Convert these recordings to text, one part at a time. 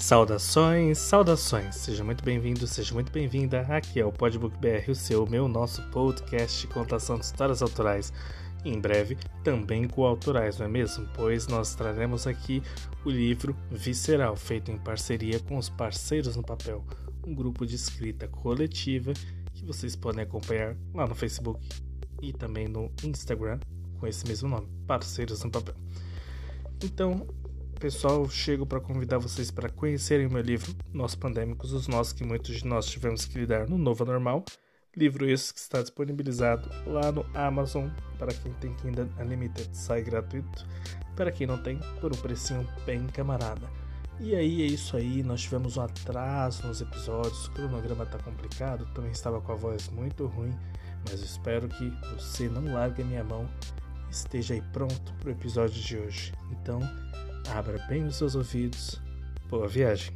Saudações, saudações, seja muito bem-vindo, seja muito bem-vinda. Aqui é o Podbook BR, o seu, meu, nosso podcast de contação de histórias autorais. E em breve também coautorais, não é mesmo? Pois nós traremos aqui o livro Visceral, feito em parceria com os Parceiros no Papel, um grupo de escrita coletiva que vocês podem acompanhar lá no Facebook e também no Instagram com esse mesmo nome, Parceiros no Papel. Então, pessoal, chego para convidar vocês para conhecerem meu livro Nós Pandêmicos, os nós que muitos de nós tivemos que lidar no novo normal. Livro esse que está disponibilizado lá no Amazon para quem tem Kindle Unlimited, sai gratuito. Para quem não tem, por um precinho bem camarada. E aí é isso aí, nós tivemos um atraso nos episódios, o cronograma tá complicado, também estava com a voz muito ruim, mas espero que você não largue a minha mão esteja aí pronto para o episódio de hoje. Então, Abra bem os seus ouvidos. Boa viagem.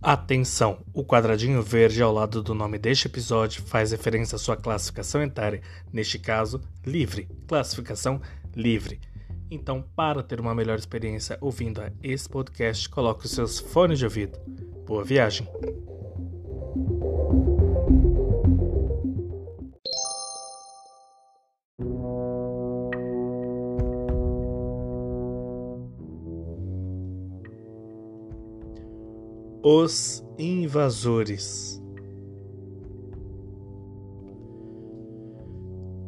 Atenção! O quadradinho verde ao lado do nome deste episódio faz referência à sua classificação etária, neste caso, livre. Classificação livre. Então, para ter uma melhor experiência ouvindo a esse podcast, coloque os seus fones de ouvido. Boa viagem! Os invasores.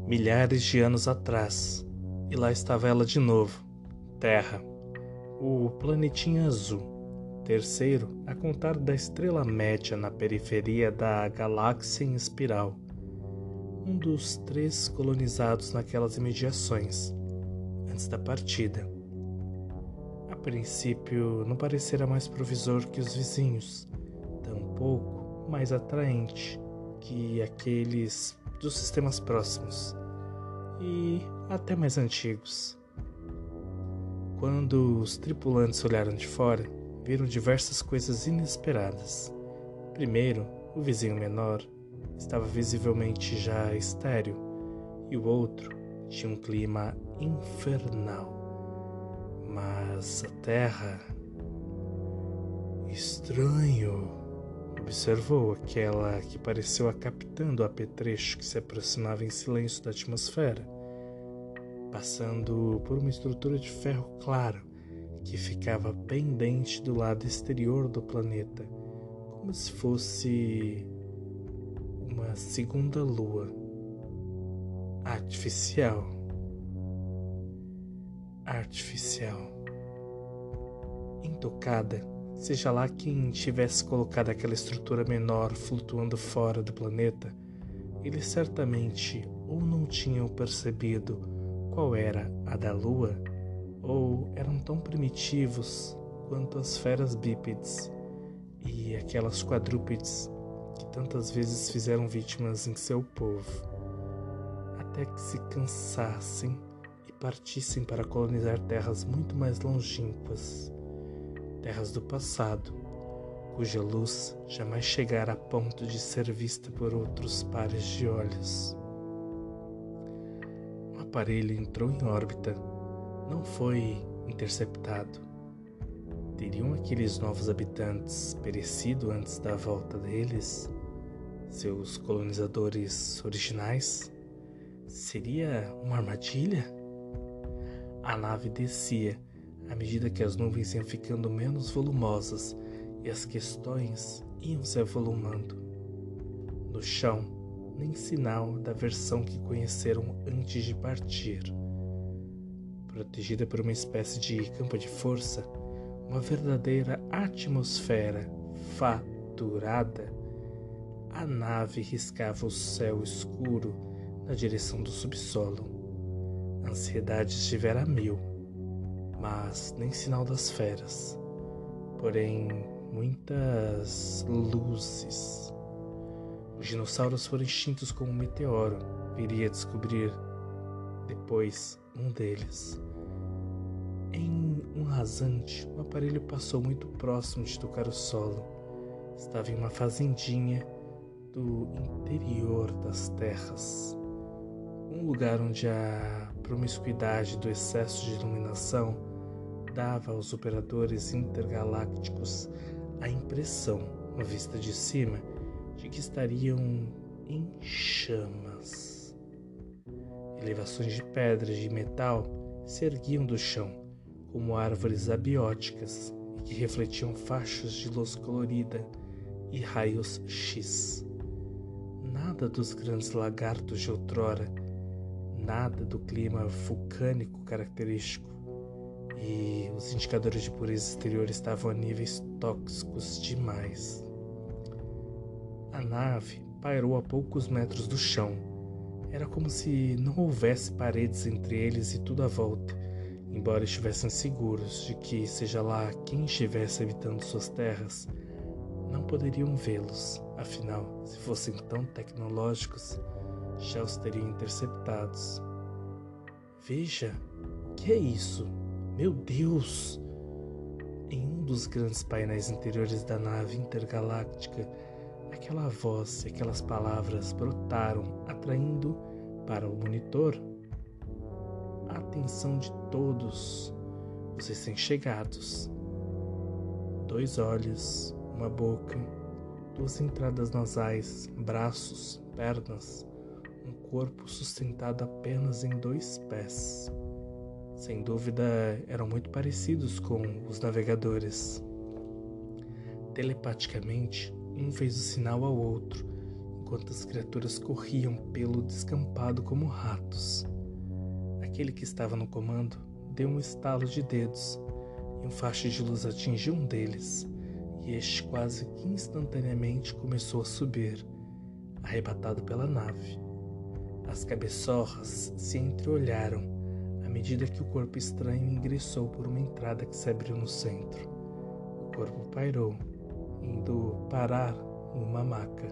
Milhares de anos atrás, e lá estava ela de novo, Terra, o planetinha azul, terceiro a contar da estrela média na periferia da galáxia em espiral, um dos três colonizados naquelas imediações, antes da partida princípio não parecera mais provisor que os vizinhos, tampouco mais atraente que aqueles dos sistemas próximos e até mais antigos. Quando os tripulantes olharam de fora, viram diversas coisas inesperadas. Primeiro, o vizinho menor estava visivelmente já estéril, e o outro tinha um clima infernal. Mas a terra. Estranho, observou aquela que pareceu a captando o apetrecho que se aproximava em silêncio da atmosfera, passando por uma estrutura de ferro claro que ficava pendente do lado exterior do planeta, como se fosse uma segunda lua artificial artificial. Intocada, seja lá quem tivesse colocado aquela estrutura menor flutuando fora do planeta, eles certamente ou não tinham percebido qual era a da Lua, ou eram tão primitivos quanto as feras bípedes e aquelas quadrúpedes que tantas vezes fizeram vítimas em seu povo, até que se cansassem partissem para colonizar terras muito mais longínquas, terras do passado, cuja luz jamais chegara a ponto de ser vista por outros pares de olhos. O aparelho entrou em órbita, não foi interceptado. Teriam aqueles novos habitantes perecido antes da volta deles? Seus colonizadores originais? Seria uma armadilha? A nave descia à medida que as nuvens iam ficando menos volumosas e as questões iam se avolumando. No chão, nem sinal da versão que conheceram antes de partir. Protegida por uma espécie de campo de força, uma verdadeira atmosfera faturada, a nave riscava o céu escuro na direção do subsolo a ansiedade estivera a mil, mas nem sinal das feras. Porém, muitas luzes. Os dinossauros foram extintos como um meteoro. Viria descobrir depois um deles. Em um rasante, o aparelho passou muito próximo de tocar o solo. Estava em uma fazendinha do interior das terras, um lugar onde a promiscuidade do excesso de iluminação dava aos operadores intergalácticos a impressão, vista de cima, de que estariam em chamas. Elevações de pedra e de metal se erguiam do chão, como árvores abióticas que refletiam fachos de luz colorida e raios X. Nada dos grandes lagartos de outrora, nada do clima vulcânico característico, e os indicadores de pureza exterior estavam a níveis tóxicos demais. A nave pairou a poucos metros do chão. Era como se não houvesse paredes entre eles e tudo à volta, embora estivessem seguros de que, seja lá quem estivesse habitando suas terras, não poderiam vê-los. Afinal, se fossem tão tecnológicos, já os teriam interceptados. Veja, o que é isso? Meu Deus! Em um dos grandes painéis interiores da nave intergaláctica, aquela voz e aquelas palavras brotaram, atraindo para o monitor a atenção de todos os recém-chegados. Dois olhos, uma boca, duas entradas nasais, braços, pernas, corpo sustentado apenas em dois pés. Sem dúvida, eram muito parecidos com os navegadores. Telepaticamente, um fez o sinal ao outro, enquanto as criaturas corriam pelo descampado como ratos. Aquele que estava no comando deu um estalo de dedos e um facho de luz atingiu um deles, e este quase instantaneamente começou a subir, arrebatado pela nave. As cabeçorras se entreolharam medida que o corpo estranho ingressou por uma entrada que se abriu no centro. O corpo pairou, indo parar em uma maca.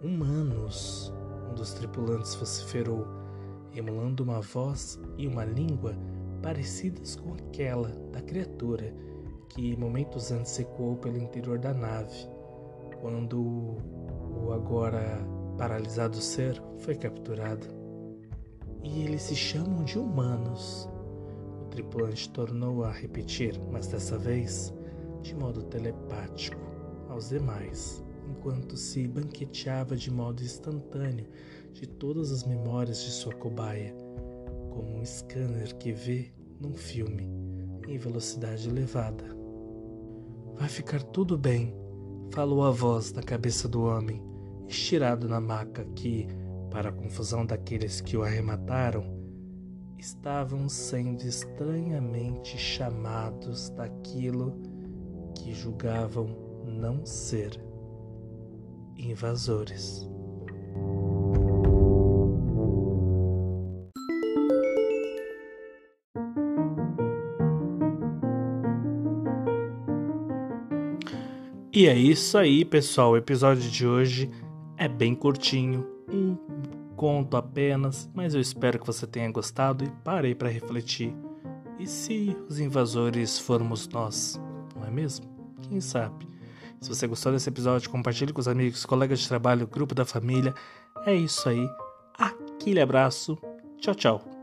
Humanos! Um dos tripulantes vociferou, emulando uma voz e uma língua parecidas com aquela da criatura que momentos antes ecoou pelo interior da nave, quando o agora paralisado ser foi capturado e eles se chamam de humanos. O tripulante tornou a repetir, mas dessa vez de modo telepático aos demais, enquanto se banqueteava de modo instantâneo de todas as memórias de sua cobaia, como um scanner que vê num filme em velocidade elevada. Vai ficar tudo bem, falou a voz na cabeça do homem, estirado na maca que para a confusão daqueles que o arremataram, estavam sendo estranhamente chamados daquilo que julgavam não ser invasores. E é isso aí, pessoal. O episódio de hoje é bem curtinho, um conto apenas, mas eu espero que você tenha gostado e parei para refletir. E se os invasores formos nós, não é mesmo? Quem sabe? Se você gostou desse episódio, compartilhe com os amigos, colegas de trabalho, grupo da família. É isso aí. Aquele abraço. Tchau, tchau.